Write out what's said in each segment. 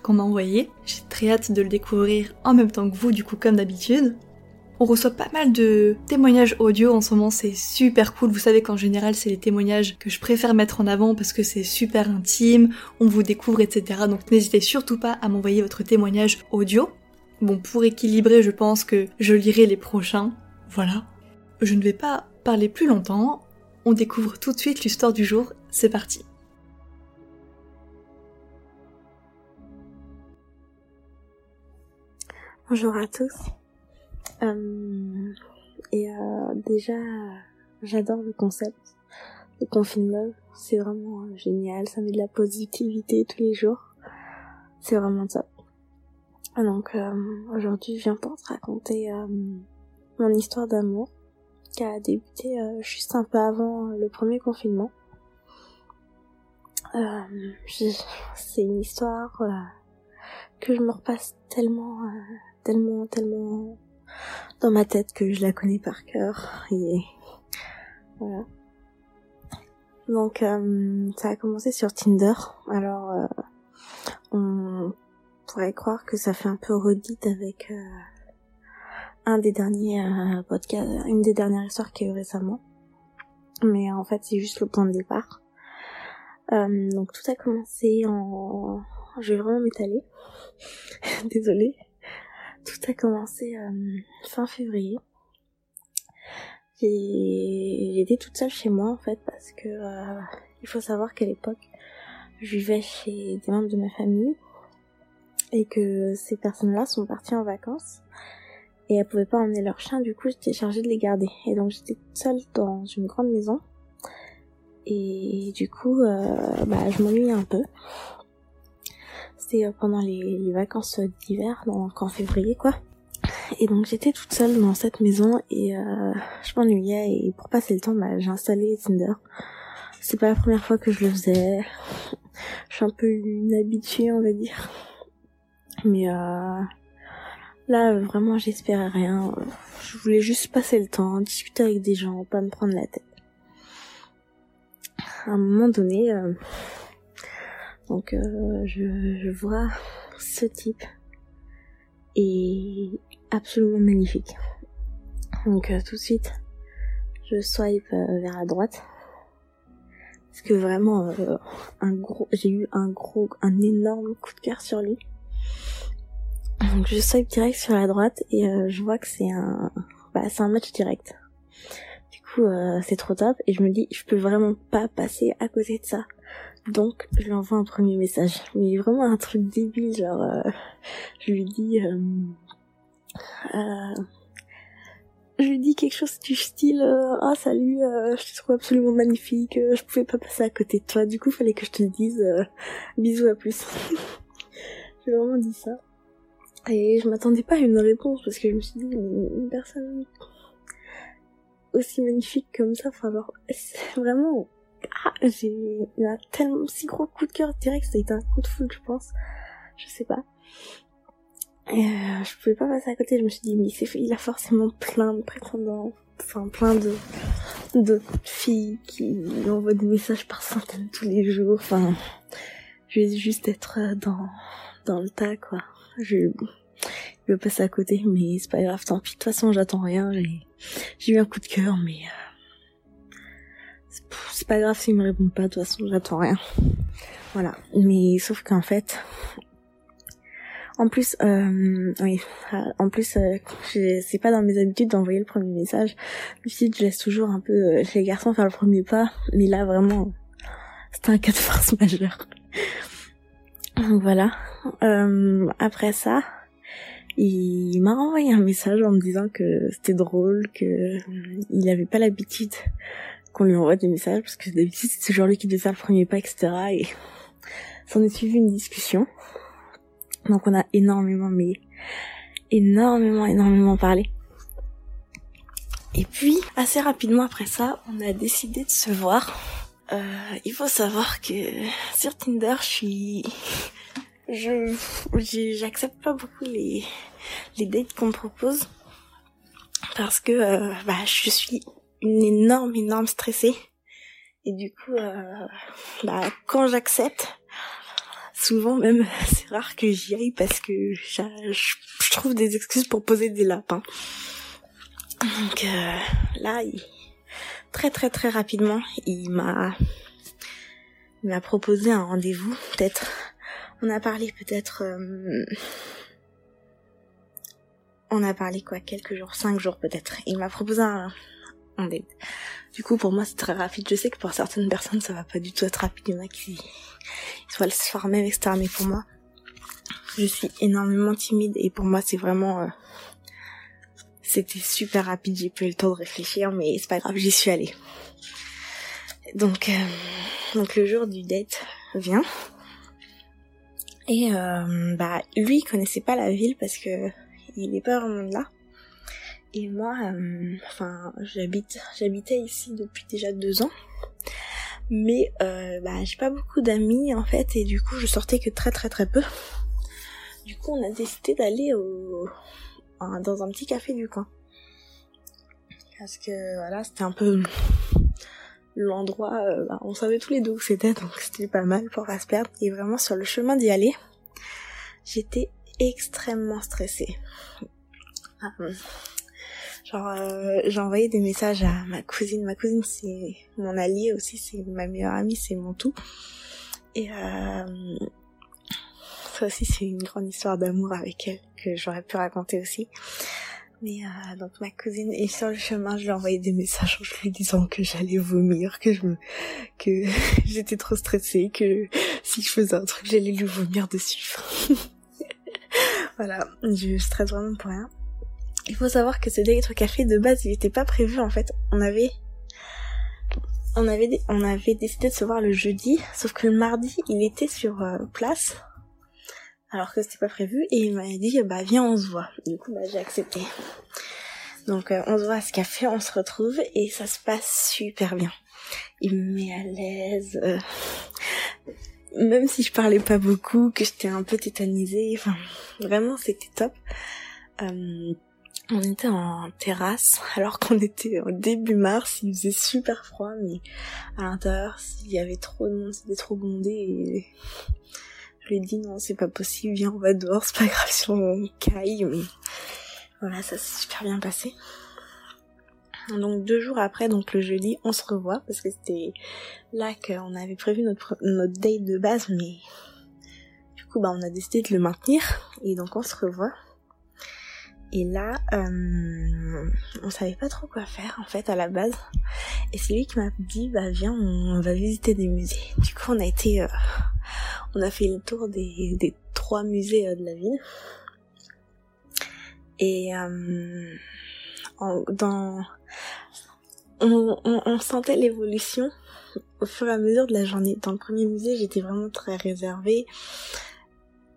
qu'on m'a envoyé. J'ai très hâte de le découvrir en même temps que vous, du coup, comme d'habitude. On reçoit pas mal de témoignages audio en ce moment, c'est super cool. Vous savez qu'en général, c'est les témoignages que je préfère mettre en avant parce que c'est super intime, on vous découvre, etc. Donc n'hésitez surtout pas à m'envoyer votre témoignage audio. Bon, pour équilibrer, je pense que je lirai les prochains. Voilà. Je ne vais pas parler plus longtemps. On découvre tout de suite l'histoire du jour. C'est parti. Bonjour à tous. Euh, et euh, déjà, j'adore le concept de Confine Love. C'est vraiment euh, génial. Ça met de la positivité tous les jours. C'est vraiment top. Donc euh, aujourd'hui, je viens pour te raconter euh, mon histoire d'amour qui a débuté juste un peu avant le premier confinement. c'est une histoire que je me repasse tellement, tellement, tellement dans ma tête que je la connais par cœur et voilà. Donc euh, ça a commencé sur Tinder. Alors euh, on pourrait croire que ça fait un peu redite avec euh, un des derniers podcasts, une des dernières histoires qu'il y a eu récemment. Mais en fait c'est juste le point de départ. donc tout a commencé en... Je vais vraiment m'étaler. Désolée tout a commencé euh, fin février. J'étais toute seule chez moi en fait parce que euh, il faut savoir qu'à l'époque je vivais chez des membres de ma famille et que ces personnes-là sont parties en vacances et elles pouvaient pas emmener leur chien. Du coup j'étais chargée de les garder. Et donc j'étais toute seule dans une grande maison. Et du coup euh, bah je m'ennuie un peu c'était euh, pendant les, vacances d'hiver, donc en février quoi. Et donc j'étais toute seule dans cette maison et euh, je m'ennuyais et pour passer le temps, bah, j'ai installé Tinder. C'est pas la première fois que je le faisais. Je suis un peu une habituée, on va dire. Mais euh, là, vraiment, j'espérais rien. Je voulais juste passer le temps, discuter avec des gens, pas me prendre la tête. À un moment donné, euh, donc euh, je, vois ce type est absolument magnifique. Donc euh, tout de suite, je swipe euh, vers la droite. Parce que vraiment, j'ai eu un gros, un énorme coup de cœur sur lui. Donc je swipe direct sur la droite et je vois que c'est un, bah c'est un match direct. Coup, c'est trop top et je me dis, je peux vraiment pas passer à côté de ça. Donc, je lui envoie un premier message. Mais vraiment un truc débile, genre, euh, je lui dis, euh, euh, je lui dis quelque chose du style, ah salut, je te trouve absolument magnifique, je pouvais pas passer à côté de toi, du coup, fallait que je te dise, bisous à plus. J'ai vraiment dit ça. Et je m'attendais pas à une réponse parce que je me suis dit, une personne aussi magnifique comme ça, enfin genre, vraiment ah, j'ai eu un tellement si gros coup de cœur direct, ça a été un coup de foudre, je pense. Je sais pas. Et euh, je pouvais pas passer à côté, je me suis dit, mais il a forcément plein de prétendants, enfin plein de, de filles qui envoient des messages par centaines tous les jours, enfin, je vais juste être dans, dans le tas, quoi. Je, je vais passer à côté, mais c'est pas grave, tant pis, de toute façon j'attends rien, j'ai, eu un coup de cœur, mais euh, c'est pas grave s'il me répond pas, de toute façon j'attends rien. Voilà. Mais sauf qu'en fait, en plus, euh, oui, euh, en plus, euh, c'est pas dans mes habitudes d'envoyer le premier message. Je je laisse toujours un peu les garçons faire le premier pas, mais là vraiment, c'était un cas de force majeure. Donc voilà. Euh, après ça, il m'a envoyé un message en me disant que c'était drôle, que il n'avait pas l'habitude qu'on lui envoie des messages parce que d'habitude c'est toujours lui qui devait le premier pas, etc. Et s'en est suivi une discussion. Donc on a énormément, mais énormément, énormément parlé. Et puis, assez rapidement après ça, on a décidé de se voir. Euh, il faut savoir que sur Tinder, je suis, je, j'accepte pas beaucoup les les dates qu'on me propose parce que euh, bah je suis une énorme, énorme stressée. Et du coup, euh, bah, quand j'accepte, souvent même, c'est rare que j'y aille parce que je, trouve des excuses pour poser des lapins. Donc euh, là, très très très rapidement, il m'a il m'a proposé un rendez-vous. Peut-être, on a parlé peut-être, euh, on a parlé quoi, quelques jours, cinq jours peut-être. Il m'a proposé un, du coup, pour moi, c'est très rapide. Je sais que pour certaines personnes, ça va pas du tout être rapide. Il y en a qui, soit le former, etc. Mais pour moi, je suis énormément timide et pour moi, c'est vraiment, euh, c'était super rapide. J'ai pas eu le temps de réfléchir, mais c'est pas grave, j'y suis allée. Donc, euh, donc le jour du date vient. Et euh, bah lui il connaissait pas la ville parce que il est pas vraiment de là. Et moi, euh, enfin, j'habite, j'habitais ici depuis déjà deux ans, mais euh, bah, j'ai pas beaucoup d'amis en fait, et du coup, je sortais que très très très peu. Du coup, on a décidé d'aller au, dans un petit café du coin, parce que voilà, c'était un peu l'endroit, euh, bah, on savait tous les deux où c'était, donc c'était pas mal pour pas se perdre. Et vraiment sur le chemin d'y aller, j'étais extrêmement stressée. Ah, Genre, euh, des messages à ma cousine. Ma cousine, c'est mon allié aussi, c'est ma meilleure amie, c'est mon tout. Et euh, ça aussi, c'est une grande histoire d'amour avec elle que j'aurais pu raconter aussi. Mais euh, donc ma cousine et sur le chemin, je lui ai envoyé des messages en lui disant que j'allais vomir, que je me, que j'étais trop stressée, que si je faisais un truc, j'allais lui vomir dessus. voilà, je stresse vraiment pour rien. Il faut savoir que ce date café de base, il était pas prévu en fait. On avait on avait on avait décidé de se voir le jeudi, sauf que le mardi, il était sur euh, place alors que c'était pas prévu et il m'a dit bah viens on se voit. Du coup bah j'ai accepté. Donc euh, on se voit à ce café, on se retrouve et ça se passe super bien. Il me met à l'aise. Euh, même si je parlais pas beaucoup, que j'étais un peu tétanisée, enfin vraiment c'était top. Euh, on était en terrasse alors qu'on était au début mars, il faisait super froid mais à l'intérieur s'il y avait trop de monde, c'était trop bondé je lui ai dit non c'est pas possible, viens on va dehors, c'est pas grave si on caille mais voilà ça s'est super bien passé. Donc deux jours après, donc le jeudi, on se revoit parce que c'était là qu'on avait prévu notre, date de base mais du coup bah on a décidé de le maintenir et donc on se revoit. Et là, euh, on savait pas trop quoi faire en fait à la base. Et c'est lui qui m'a dit bah viens on va visiter des musées. Du coup on a été, euh, on a fait le tour des, trois musées euh, de la ville. Et euh, dans, on, on, sentait l'évolution au fur et à mesure de la journée. Dans le premier musée j'étais vraiment très réservée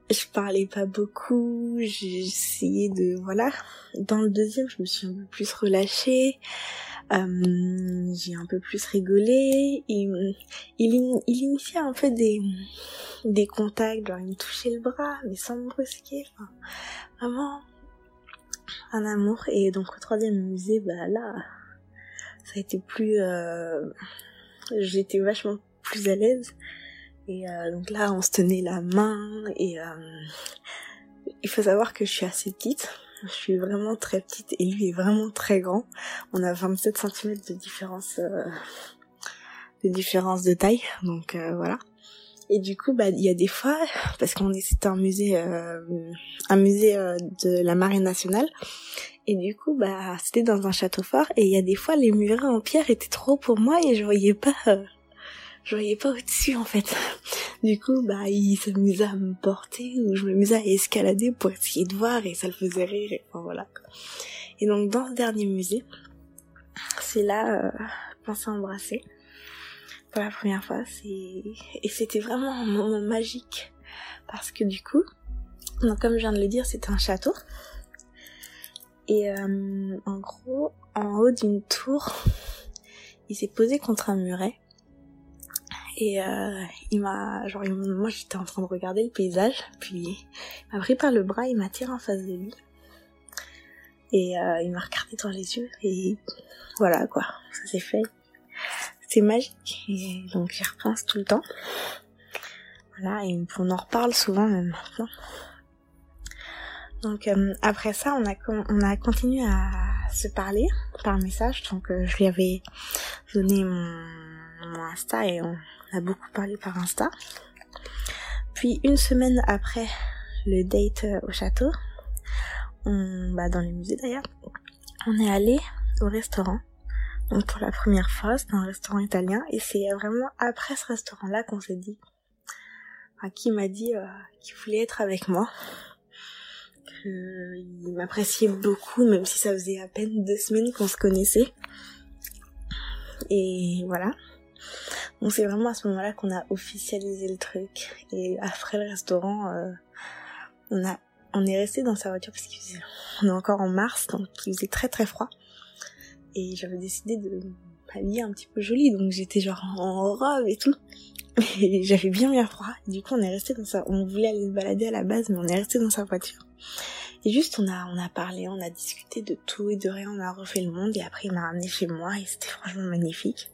je parlais pas beaucoup, essayé de voilà. Dans le deuxième, je me suis un peu plus relâchée, euh, j'ai un peu plus rigolé. Il, il, il initiait un peu des des contacts, genre il me touchait le bras, mais sans me brusquer. Enfin, vraiment un amour. Et donc au troisième musée, bah là, ça a été plus, euh, j'étais vachement plus à l'aise. Et euh, donc là, on se tenait la main et euh, il faut savoir que je suis assez petite. Je suis vraiment très petite et lui est vraiment très grand. On a 27 cm de différence, euh, de différence de taille. Donc voilà. Et du coup, bah il y a des fois, parce qu'on est c'était un musée, un musée de la marine nationale. Et du coup, bah c'était dans un château fort. Et il y a des fois, les murets en pierre étaient trop pour moi et je voyais pas je voyais pas au-dessus en fait. Du coup, bah, il s'amusait à me porter ou je m'amusais à escalader pour essayer de voir et ça le faisait rire et voilà. Et donc dans ce dernier musée, c'est là euh, qu'on s'est embrassé pour la première fois. Et c'était vraiment un moment magique parce que du coup, donc comme je viens de le dire, c'était un château. Et euh, en gros, en haut d'une tour, il s'est posé contre un muret. Et euh, il m'a, genre, moi j'étais en train de regarder le paysage, puis il m'a pris par le bras, il m'a tiré en face de lui. Et euh, il m'a regardé dans les yeux, et voilà quoi, ça s'est fait. C'est magique, et donc j'y repense tout le temps. Voilà, et on en reparle souvent même maintenant. Donc euh, après ça, on a on a continué à se parler par message. Donc je lui avais donné mon, mon, Insta et on a beaucoup parlé par Insta. Puis une semaine après le date euh, au château, on, bah dans le musée d'ailleurs, on est allé au restaurant. Donc pour la première fois, c'est un restaurant italien et c'est vraiment après ce restaurant-là qu'on s'est dit, enfin, qui m'a dit qu'il voulait être avec moi il m'appréciait beaucoup, même si ça faisait à peine deux semaines qu'on se connaissait. Et voilà. Donc c'est vraiment à ce moment-là qu'on a officialisé le truc. Et après le restaurant, euh, on a, on est resté dans sa voiture parce qu'on est encore en mars, donc il faisait très très froid. Et j'avais décidé de m'habiller un petit peu jolie, donc j'étais genre en robe et tout. Et j'avais bien bien froid. Du coup, on est resté dans sa, on voulait aller se balader à la base, mais on est resté dans sa voiture. Et juste, on a, on a parlé, on a discuté de tout et de rien, on a refait le monde, et après, il m'a ramené chez moi, et c'était franchement magnifique.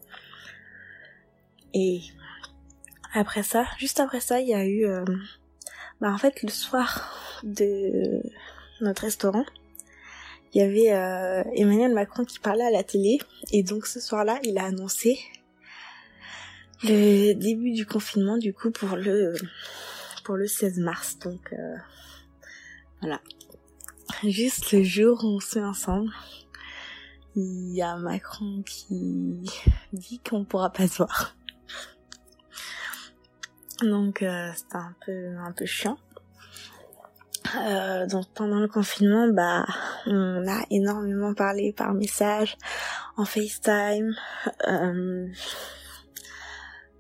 Et après ça, juste après ça, il y a eu, euh, bah en fait, le soir de notre restaurant, il y avait euh, Emmanuel Macron qui parlait à la télé, et donc ce soir-là, il a annoncé le début du confinement, du coup, pour le pour le 16 mars. Donc euh, voilà, juste le jour où on se met ensemble, il y a Macron qui dit qu'on pourra pas se voir. Donc euh, c'était un peu un peu chiant. Euh, donc pendant le confinement, bah on a énormément parlé par message, en FaceTime, euh,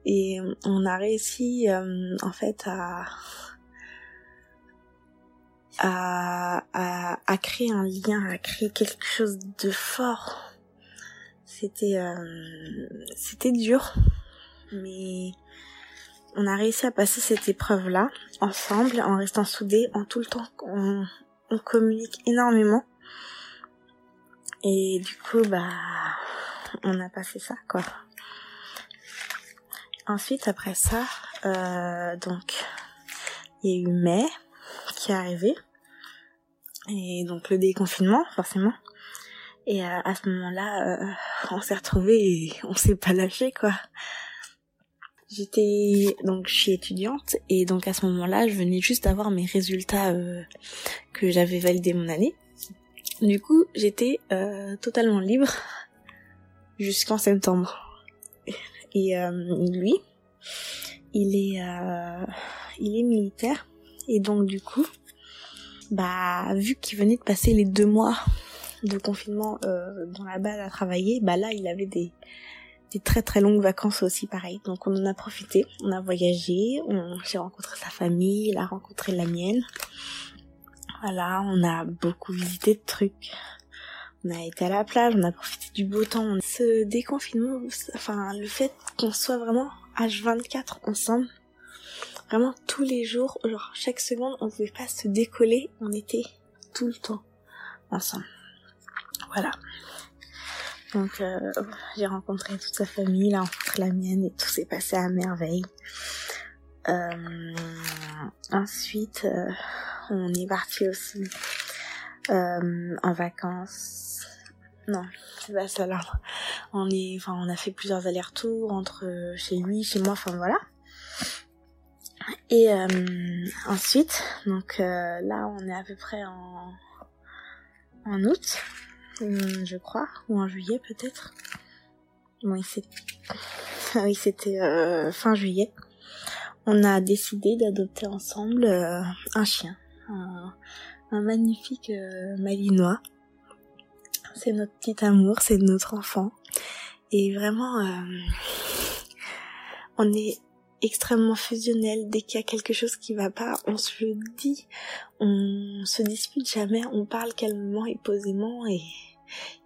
et on a réussi euh, en fait à à, à, à, créer un lien, à créer quelque chose de fort. C'était euh, c'était dur, mais on a réussi à passer cette épreuve là ensemble, en restant soudés, en tout le temps on, communique énormément. Et du coup, bah, on a passé ça, quoi. Ensuite, après ça, euh, donc, il y a eu mai, qui est arrivé. Et donc le déconfinement, forcément. Et à, à ce moment-là, euh, on s'est retrouvés et on s'est pas lâché, quoi. J'étais donc je suis étudiante et donc à ce moment-là, je venais juste d'avoir mes résultats euh, que j'avais validé mon année. Du coup, j'étais euh, totalement libre jusqu'en septembre. Et euh, lui, il est il est militaire et donc du coup, bah vu qu'il venait de passer les deux mois de confinement euh, dans la base à travailler, bah là il avait des des très très longues vacances aussi pareil. Donc on en a profité, on a voyagé, on j'ai rencontré sa famille, il a rencontré la mienne. Voilà, on a beaucoup visité de trucs. On a été à la plage, on a profité du beau temps. Ce déconfinement, enfin le fait qu'on soit vraiment H24 ensemble, Vraiment tous les jours, genre chaque seconde, on pouvait pas se décoller, on était tout le temps ensemble. Voilà. Donc euh, j'ai rencontré toute sa famille, il a rencontré la mienne et tout s'est passé à merveille. Euh, ensuite, euh, on est parti aussi en vacances. Non, c'est pas ça là. On enfin, on a fait plusieurs allers-retours entre chez lui, chez moi, enfin voilà. Et ensuite, donc là, on est à peu près en, en août, hum, je crois, ou en juillet peut-être. Bon, oui, c'était euh, fin juillet. On a décidé d'adopter ensemble euh, un chien, un, magnifique malinois. C'est notre petit amour, c'est notre enfant. Et vraiment, on est extrêmement fusionnel. Dès qu'il y a quelque chose qui va pas, on se le dit. On se dispute jamais, on parle calmement et posément et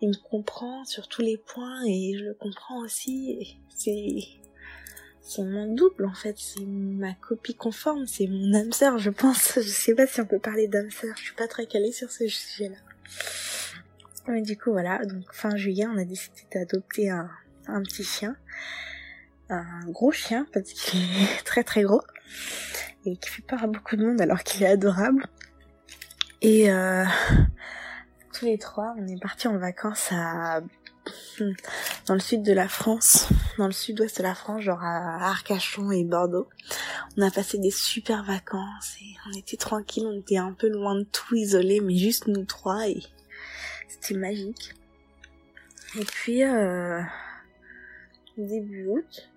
il me comprend sur tous les points et je le comprends aussi. C'est mon double en fait, c'est ma copie conforme, c'est mon âme sœur, je pense. Je sais pas si on peut parler d'âme sœur, je suis pas très calée sur ce sujet-là. Mais du coup voilà, donc fin juillet, on a décidé d'adopter un petit chien, un gros chien parce qu'il est très très gros et qui fait peur à beaucoup de monde alors qu'il est adorable. Et euh, tous les trois, on est partis en vacances à dans le sud de la France, dans le sud-ouest de la France, genre à Arcachon et Bordeaux. On a passé des super vacances et on était tranquille, on était un peu loin de tout, isolé, mais juste nous trois et c'était magique. Et puis euh, début août,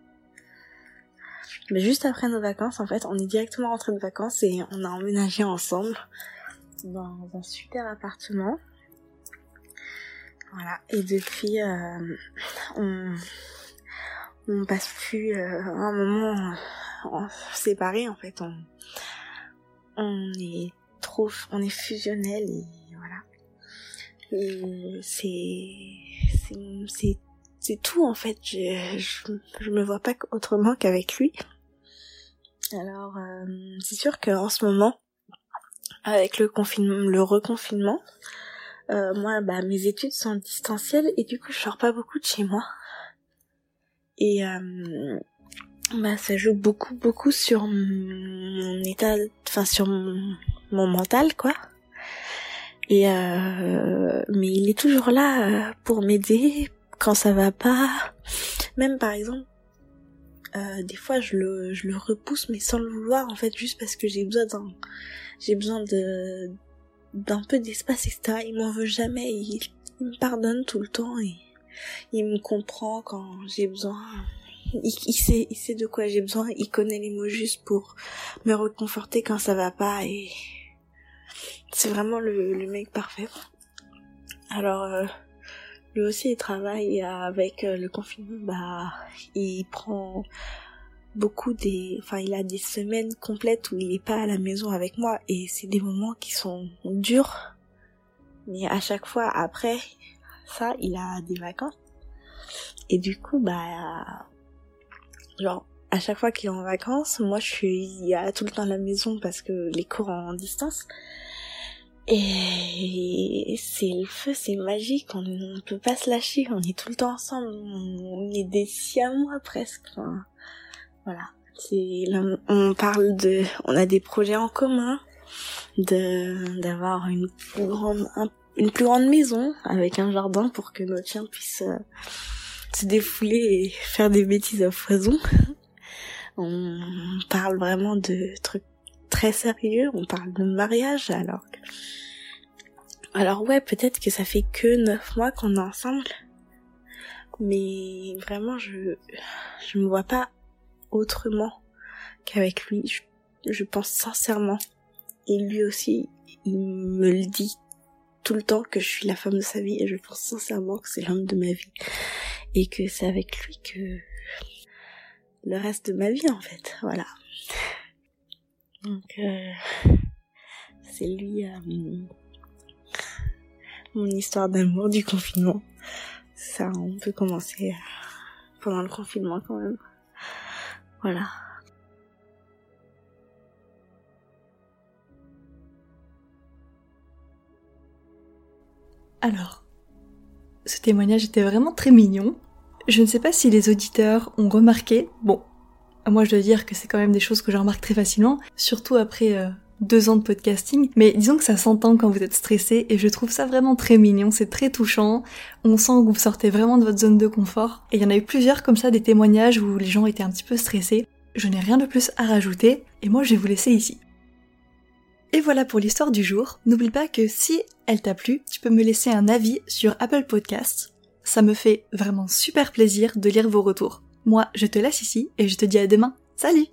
mais juste après nos vacances, en fait, on est directement rentré de vacances et on a emménagé ensemble dans un super appartement. Voilà. Et depuis, euh, on, on passe plus euh, un moment en, séparés en fait. On, on est trop, on est fusionnel et voilà. C'est, c'est, c'est tout en fait. Je, je, je me vois pas autrement qu'avec lui. Alors, euh, c'est sûr qu'en ce moment, avec le confinement, le reconfinement, euh, moi, bah, mes études sont distancielles et du coup, je sors pas beaucoup de chez moi. Et euh, bah, ça joue beaucoup, beaucoup sur mon état, enfin sur mon, mental, quoi. Et euh, mais il est toujours là pour m'aider quand ça va pas. Même par exemple, euh, des fois je le, je le repousse mais sans le vouloir en fait juste parce que j'ai besoin d'un j'ai besoin de d'un peu d'espace etc il m'en veut jamais il, me pardonne tout le temps et il me comprend quand j'ai besoin. Il, sait il sait de quoi j'ai besoin il connaît les mots justes pour me reconforter quand ça va pas et c'est vraiment le, le mec parfait. Alors euh, lui aussi il travaille avec euh, le confinement. Bah il prend beaucoup des enfin il a des semaines complètes où il est pas à la maison avec moi et c'est des moments qui sont durs. Mais à chaque fois après ça il a des vacances. Et du coup bah genre à chaque fois qu'il est en vacances moi je suis a tout le temps à la maison parce que les cours en distance et c'est le feu, c'est magique, on ne peut pas se lâcher, on est tout le temps ensemble, on est des siamois presque. Enfin, voilà, c'est on parle de, on a des projets en commun, d'avoir une plus grande maison avec un jardin pour que nos chiens puissent euh, se défouler et faire des bêtises à foison. On parle vraiment de trucs très sérieux, on parle de mariage alors. Alors ouais, peut-être que ça fait que neuf mois qu'on est ensemble, mais vraiment je je me vois pas autrement qu'avec lui. Je, je pense sincèrement, et lui aussi, il me le dit tout le temps que je suis la femme de sa vie et je pense sincèrement que c'est l'homme de ma vie et que c'est avec lui que le reste de ma vie en fait, voilà. Donc, euh, c'est lui euh, mon histoire d'amour du confinement. Ça, on peut commencer euh, pendant le confinement quand même. Voilà. Alors, ce témoignage était vraiment très mignon. Je ne sais pas si les auditeurs ont remarqué. Bon, moi, je dois dire que c'est quand même des choses que je remarque très facilement, surtout après euh, deux ans de podcasting. Mais disons que ça s'entend quand vous êtes stressé et je trouve ça vraiment très mignon, c'est très touchant. On sent que vous sortez vraiment de votre zone de confort. Et il y en a eu plusieurs comme ça, des témoignages où les gens étaient un petit peu stressés. Je n'ai rien de plus à rajouter et moi je vais vous laisser ici. Et voilà pour l'histoire du jour. N'oublie pas que si elle t'a plu, tu peux me laisser un avis sur Apple Podcasts. Ça me fait vraiment super plaisir de lire vos retours. Moi, je te laisse ici et je te dis à demain. Salut